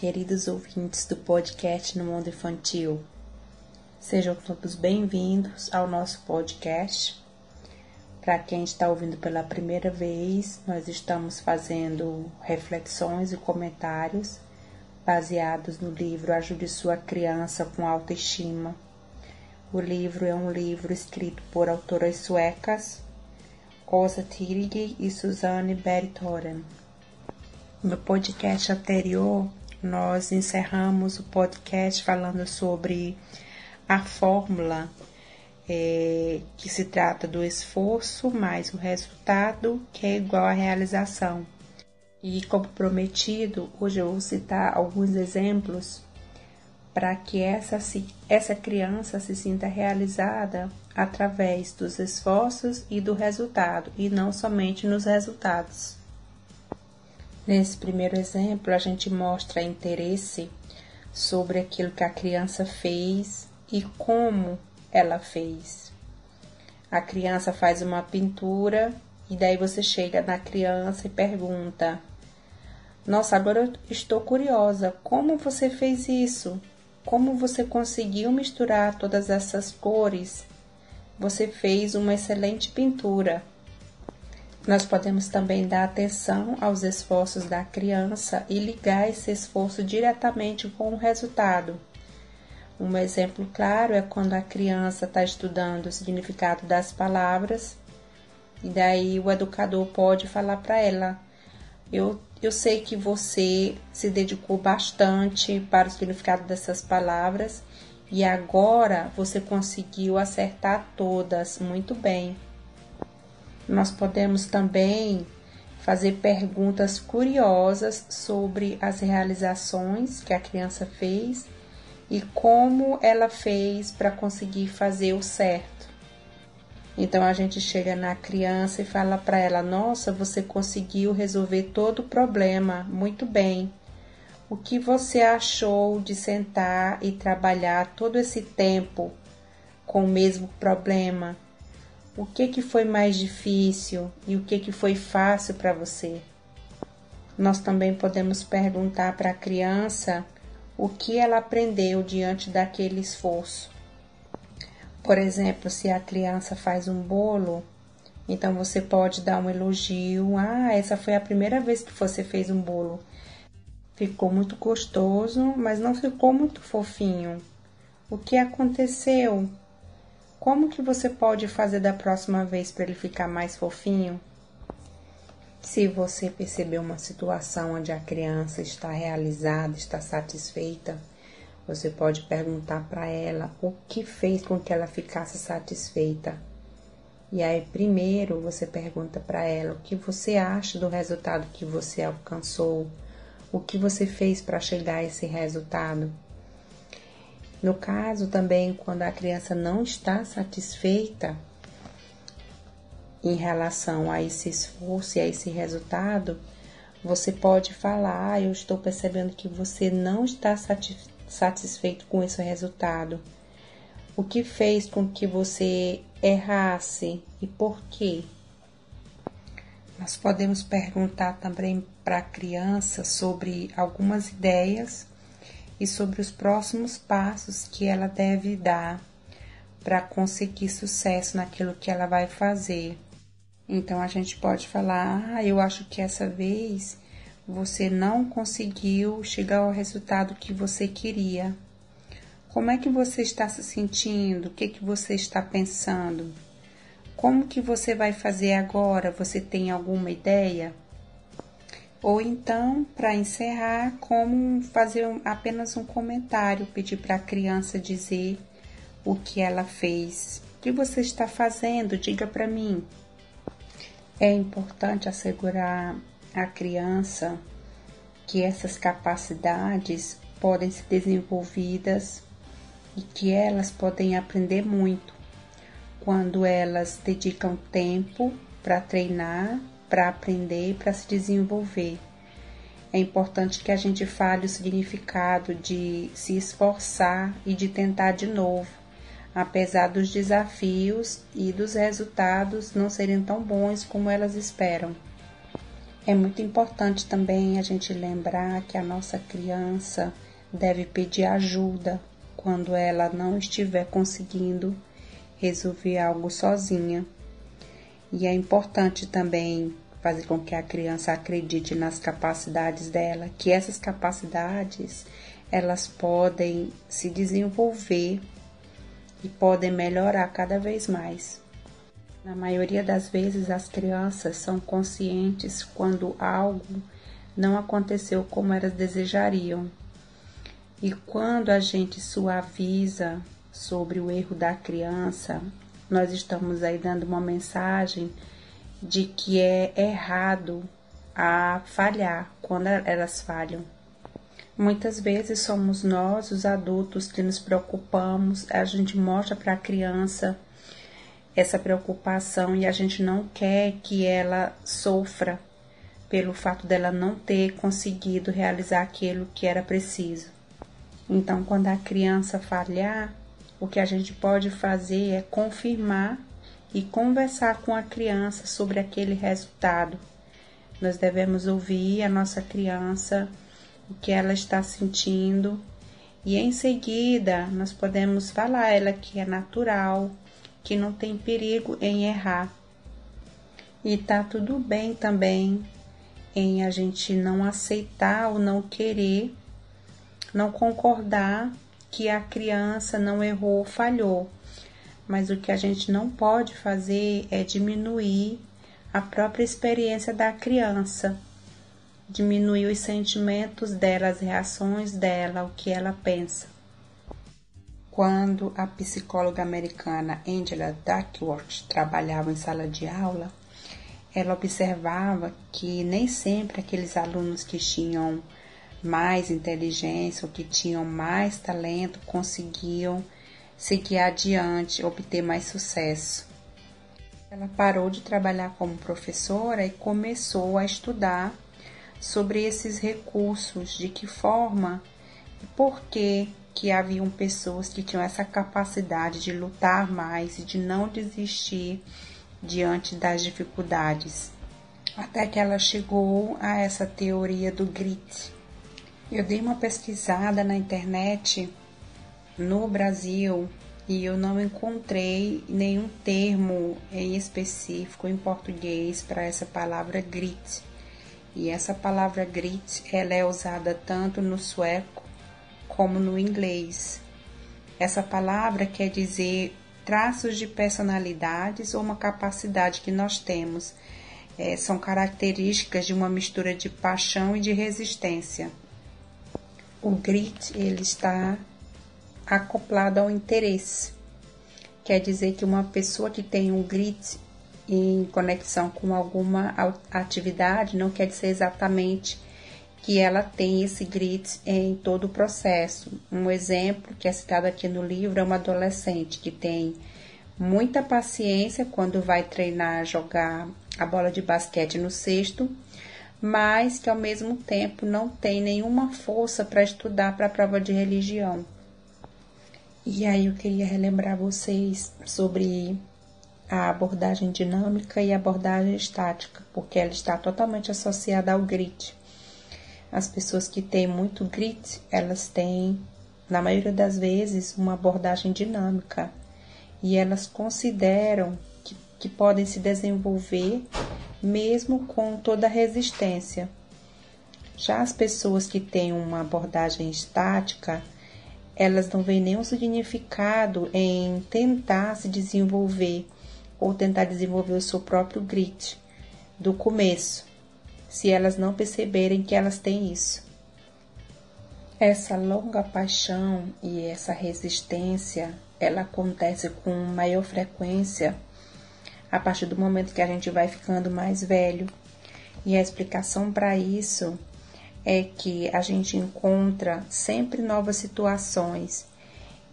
queridos ouvintes do podcast No Mundo Infantil. Sejam todos bem-vindos ao nosso podcast. Para quem está ouvindo pela primeira vez, nós estamos fazendo reflexões e comentários baseados no livro Ajude Sua Criança com Autoestima. O livro é um livro escrito por autoras suecas Rosa Tirig e Suzanne Beritoren. No podcast anterior, nós encerramos o podcast falando sobre a fórmula é, que se trata do esforço mais o resultado, que é igual à realização. E como prometido, hoje eu vou citar alguns exemplos para que essa, essa criança se sinta realizada através dos esforços e do resultado, e não somente nos resultados. Nesse primeiro exemplo, a gente mostra interesse sobre aquilo que a criança fez e como ela fez. A criança faz uma pintura e daí você chega na criança e pergunta: Nossa, agora eu estou curiosa, como você fez isso? Como você conseguiu misturar todas essas cores? Você fez uma excelente pintura. Nós podemos também dar atenção aos esforços da criança e ligar esse esforço diretamente com o resultado. Um exemplo claro é quando a criança está estudando o significado das palavras e daí o educador pode falar para ela: eu, eu sei que você se dedicou bastante para o significado dessas palavras e agora você conseguiu acertar todas muito bem. Nós podemos também fazer perguntas curiosas sobre as realizações que a criança fez e como ela fez para conseguir fazer o certo. Então a gente chega na criança e fala para ela: Nossa, você conseguiu resolver todo o problema muito bem. O que você achou de sentar e trabalhar todo esse tempo com o mesmo problema? O que, que foi mais difícil e o que, que foi fácil para você. Nós também podemos perguntar para a criança o que ela aprendeu diante daquele esforço. Por exemplo, se a criança faz um bolo, então você pode dar um elogio. Ah, essa foi a primeira vez que você fez um bolo. Ficou muito gostoso, mas não ficou muito fofinho. O que aconteceu? Como que você pode fazer da próxima vez para ele ficar mais fofinho? Se você perceber uma situação onde a criança está realizada, está satisfeita, você pode perguntar para ela o que fez com que ela ficasse satisfeita. E aí, primeiro, você pergunta para ela o que você acha do resultado que você alcançou, o que você fez para chegar a esse resultado. No caso também, quando a criança não está satisfeita em relação a esse esforço e a esse resultado, você pode falar: ah, Eu estou percebendo que você não está satisfeito com esse resultado. O que fez com que você errasse e por quê? Nós podemos perguntar também para a criança sobre algumas ideias e sobre os próximos passos que ela deve dar para conseguir sucesso naquilo que ela vai fazer. Então a gente pode falar: ah, eu acho que essa vez você não conseguiu chegar ao resultado que você queria. Como é que você está se sentindo? O que, que você está pensando? Como que você vai fazer agora? Você tem alguma ideia? Ou então, para encerrar, como fazer apenas um comentário, pedir para a criança dizer o que ela fez. O que você está fazendo? Diga para mim. É importante assegurar a criança que essas capacidades podem ser desenvolvidas e que elas podem aprender muito quando elas dedicam tempo para treinar para aprender e para se desenvolver. É importante que a gente fale o significado de se esforçar e de tentar de novo, apesar dos desafios e dos resultados não serem tão bons como elas esperam. É muito importante também a gente lembrar que a nossa criança deve pedir ajuda quando ela não estiver conseguindo resolver algo sozinha. E é importante também fazer com que a criança acredite nas capacidades dela, que essas capacidades elas podem se desenvolver e podem melhorar cada vez mais. Na maioria das vezes, as crianças são conscientes quando algo não aconteceu como elas desejariam. E quando a gente suaviza sobre o erro da criança, nós estamos aí dando uma mensagem de que é errado a falhar quando elas falham. Muitas vezes somos nós, os adultos, que nos preocupamos, a gente mostra para a criança essa preocupação e a gente não quer que ela sofra pelo fato dela não ter conseguido realizar aquilo que era preciso. Então, quando a criança falhar, o que a gente pode fazer é confirmar e conversar com a criança sobre aquele resultado. Nós devemos ouvir a nossa criança o que ela está sentindo e em seguida nós podemos falar a ela que é natural, que não tem perigo em errar. E tá tudo bem também em a gente não aceitar ou não querer, não concordar que a criança não errou ou falhou. Mas o que a gente não pode fazer é diminuir a própria experiência da criança diminuir os sentimentos dela, as reações dela, o que ela pensa. Quando a psicóloga americana Angela Duckworth trabalhava em sala de aula, ela observava que nem sempre aqueles alunos que tinham mais inteligência ou que tinham mais talento conseguiam seguir adiante, obter mais sucesso. Ela parou de trabalhar como professora e começou a estudar sobre esses recursos, de que forma e por que que haviam pessoas que tinham essa capacidade de lutar mais e de não desistir diante das dificuldades. Até que ela chegou a essa teoria do grit. Eu dei uma pesquisada na internet no Brasil e eu não encontrei nenhum termo em específico em português para essa palavra grit. E essa palavra grit, ela é usada tanto no sueco como no inglês. Essa palavra quer dizer traços de personalidades ou uma capacidade que nós temos. É, são características de uma mistura de paixão e de resistência. O grit ele está acoplado ao interesse. Quer dizer que uma pessoa que tem um grit em conexão com alguma atividade, não quer dizer exatamente que ela tem esse grit em todo o processo. Um exemplo que é citado aqui no livro é uma adolescente que tem muita paciência quando vai treinar jogar a bola de basquete no cesto, mas que ao mesmo tempo não tem nenhuma força para estudar para a prova de religião. E aí eu queria relembrar vocês sobre a abordagem dinâmica e a abordagem estática, porque ela está totalmente associada ao grit. As pessoas que têm muito grit, elas têm, na maioria das vezes, uma abordagem dinâmica e elas consideram que, que podem se desenvolver mesmo com toda a resistência. Já as pessoas que têm uma abordagem estática, elas não veem nenhum significado em tentar se desenvolver ou tentar desenvolver o seu próprio grit do começo, se elas não perceberem que elas têm isso. Essa longa paixão e essa resistência, ela acontece com maior frequência a partir do momento que a gente vai ficando mais velho. E a explicação para isso é que a gente encontra sempre novas situações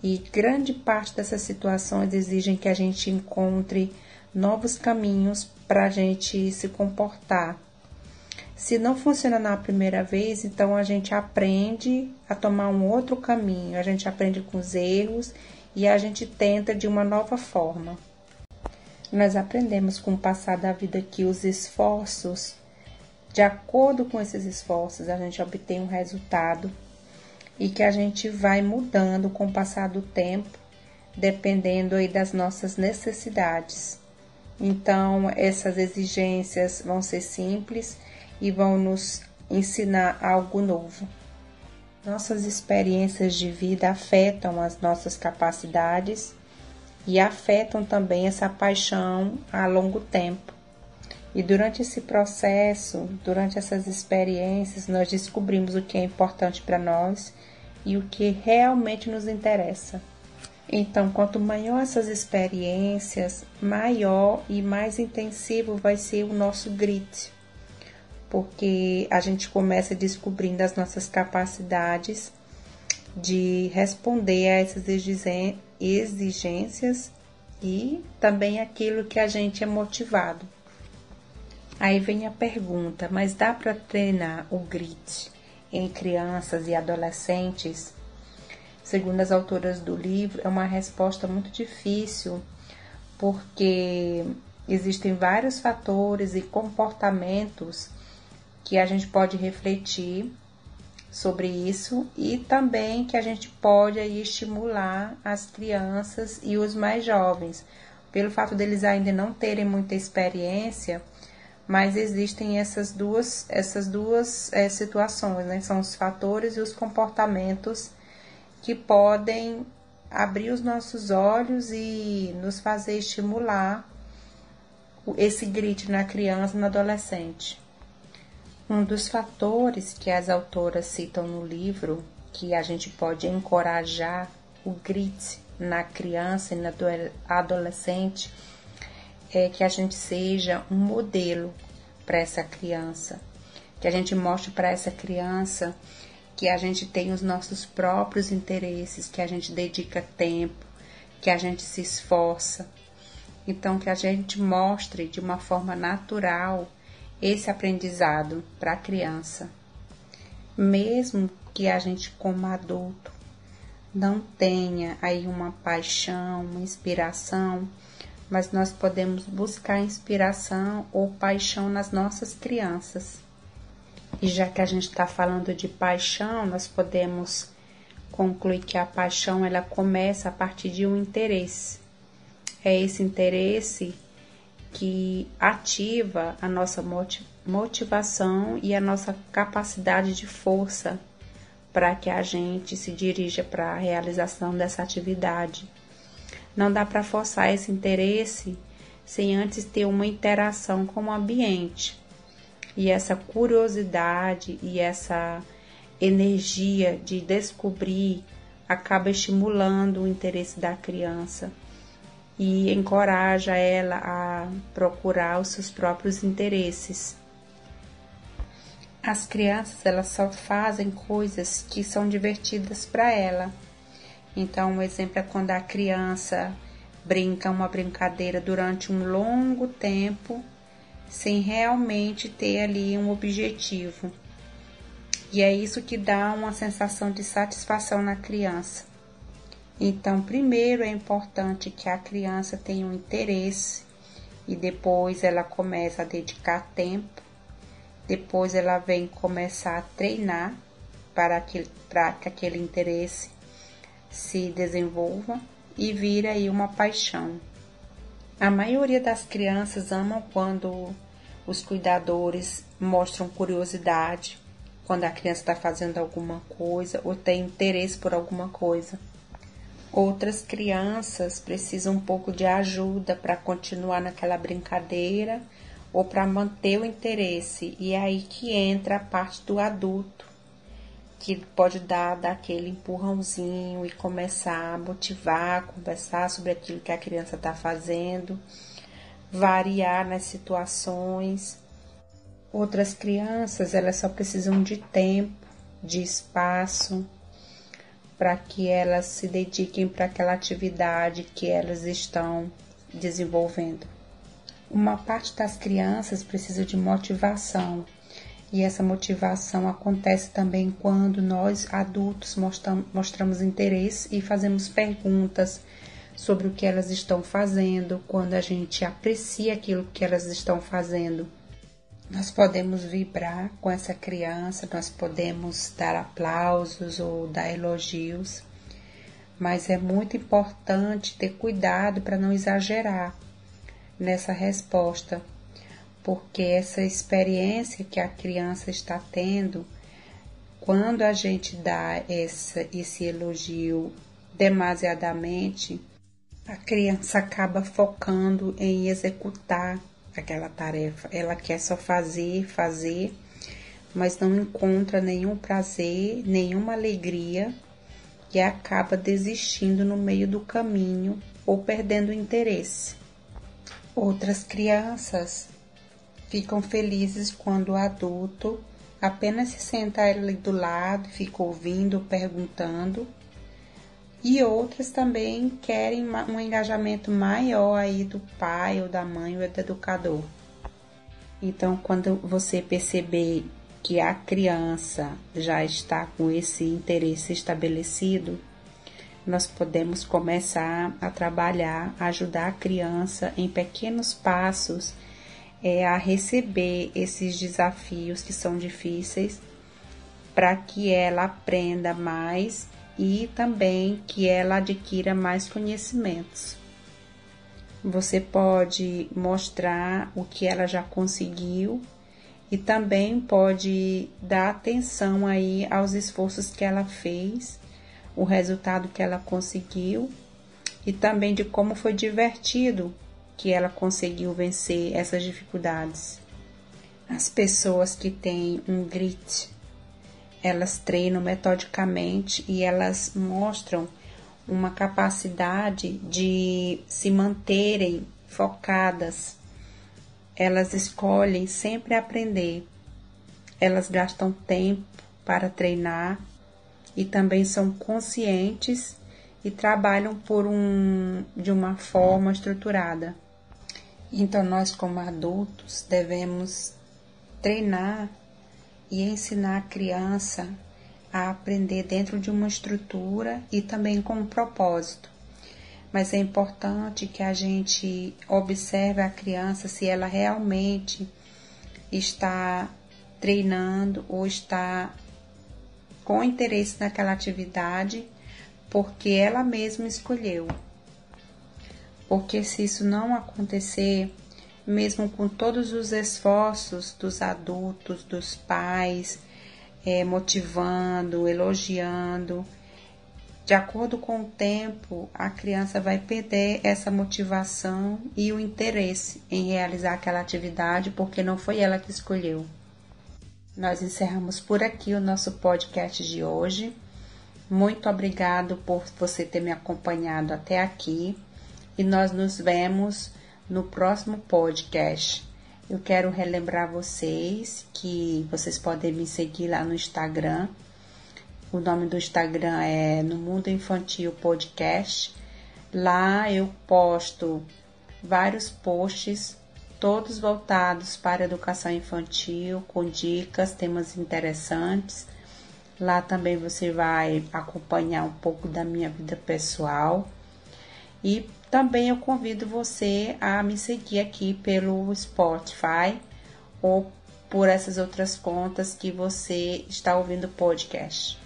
e grande parte dessas situações exigem que a gente encontre novos caminhos para a gente se comportar. Se não funciona na primeira vez, então a gente aprende a tomar um outro caminho, a gente aprende com os erros e a gente tenta de uma nova forma. Nós aprendemos com o passar da vida que os esforços de acordo com esses esforços, a gente obtém um resultado e que a gente vai mudando com o passar do tempo, dependendo aí das nossas necessidades. Então, essas exigências vão ser simples e vão nos ensinar algo novo. Nossas experiências de vida afetam as nossas capacidades e afetam também essa paixão a longo tempo. E durante esse processo, durante essas experiências, nós descobrimos o que é importante para nós e o que realmente nos interessa. Então, quanto maior essas experiências, maior e mais intensivo vai ser o nosso grit, porque a gente começa descobrindo as nossas capacidades de responder a essas exigências e também aquilo que a gente é motivado. Aí vem a pergunta: mas dá para treinar o grit em crianças e adolescentes? Segundo as autoras do livro, é uma resposta muito difícil, porque existem vários fatores e comportamentos que a gente pode refletir sobre isso e também que a gente pode aí estimular as crianças e os mais jovens, pelo fato deles ainda não terem muita experiência, mas existem essas duas essas duas é, situações, né? São os fatores e os comportamentos que podem abrir os nossos olhos e nos fazer estimular esse grito na criança e no adolescente. Um dos fatores que as autoras citam no livro que a gente pode encorajar o grit na criança e na adolescente é que a gente seja um modelo para essa criança, que a gente mostre para essa criança que a gente tem os nossos próprios interesses, que a gente dedica tempo, que a gente se esforça. Então, que a gente mostre de uma forma natural esse aprendizado para a criança. Mesmo que a gente, como adulto, não tenha aí uma paixão, uma inspiração, mas nós podemos buscar inspiração ou paixão nas nossas crianças. E já que a gente está falando de paixão, nós podemos concluir que a paixão ela começa a partir de um interesse. É esse interesse que ativa a nossa motivação e a nossa capacidade de força para que a gente se dirija para a realização dessa atividade. Não dá para forçar esse interesse sem antes ter uma interação com o ambiente. E essa curiosidade e essa energia de descobrir acaba estimulando o interesse da criança e encoraja ela a procurar os seus próprios interesses. As crianças elas só fazem coisas que são divertidas para ela. Então, um exemplo é quando a criança brinca uma brincadeira durante um longo tempo sem realmente ter ali um objetivo. E é isso que dá uma sensação de satisfação na criança. Então, primeiro é importante que a criança tenha um interesse e depois ela começa a dedicar tempo. Depois ela vem começar a treinar para, que para que aquele interesse se desenvolva e vira aí uma paixão. A maioria das crianças amam quando os cuidadores mostram curiosidade, quando a criança está fazendo alguma coisa ou tem interesse por alguma coisa. Outras crianças precisam um pouco de ajuda para continuar naquela brincadeira ou para manter o interesse. E é aí que entra a parte do adulto, que pode dar daquele empurrãozinho e começar a motivar, conversar sobre aquilo que a criança está fazendo, variar nas situações. Outras crianças, elas só precisam de tempo, de espaço, para que elas se dediquem para aquela atividade que elas estão desenvolvendo. Uma parte das crianças precisa de motivação, e essa motivação acontece também quando nós adultos mostramos interesse e fazemos perguntas sobre o que elas estão fazendo, quando a gente aprecia aquilo que elas estão fazendo. Nós podemos vibrar com essa criança, nós podemos dar aplausos ou dar elogios, mas é muito importante ter cuidado para não exagerar nessa resposta, porque essa experiência que a criança está tendo, quando a gente dá essa, esse elogio demasiadamente, a criança acaba focando em executar aquela tarefa. Ela quer só fazer, fazer, mas não encontra nenhum prazer, nenhuma alegria e acaba desistindo no meio do caminho ou perdendo o interesse. Outras crianças ficam felizes quando o adulto apenas se senta ali do lado, fica ouvindo, perguntando. E outras também querem um engajamento maior aí do pai ou da mãe ou do educador. Então, quando você perceber que a criança já está com esse interesse estabelecido, nós podemos começar a trabalhar, ajudar a criança em pequenos passos é, a receber esses desafios que são difíceis, para que ela aprenda mais e também que ela adquira mais conhecimentos. Você pode mostrar o que ela já conseguiu e também pode dar atenção aí aos esforços que ela fez o resultado que ela conseguiu e também de como foi divertido que ela conseguiu vencer essas dificuldades. As pessoas que têm um grit, elas treinam metodicamente e elas mostram uma capacidade de se manterem focadas. Elas escolhem sempre aprender. Elas gastam tempo para treinar e também são conscientes e trabalham por um de uma forma estruturada. Então nós como adultos devemos treinar e ensinar a criança a aprender dentro de uma estrutura e também com um propósito. Mas é importante que a gente observe a criança se ela realmente está treinando ou está com interesse naquela atividade porque ela mesma escolheu. Porque se isso não acontecer, mesmo com todos os esforços dos adultos, dos pais, é, motivando, elogiando, de acordo com o tempo, a criança vai perder essa motivação e o interesse em realizar aquela atividade porque não foi ela que escolheu. Nós encerramos por aqui o nosso podcast de hoje. Muito obrigado por você ter me acompanhado até aqui e nós nos vemos no próximo podcast. Eu quero relembrar vocês que vocês podem me seguir lá no Instagram. O nome do Instagram é No Mundo Infantil Podcast. Lá eu posto vários posts todos voltados para educação infantil, com dicas, temas interessantes. Lá também você vai acompanhar um pouco da minha vida pessoal. E também eu convido você a me seguir aqui pelo Spotify ou por essas outras contas que você está ouvindo o podcast.